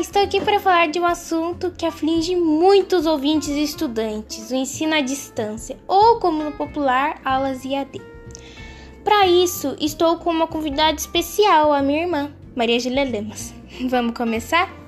estou aqui para falar de um assunto que aflige muitos ouvintes e estudantes, o ensino à distância, ou como no popular, aulas IAD. Para isso, estou com uma convidada especial, a minha irmã, Maria Gília Lemos. Vamos começar?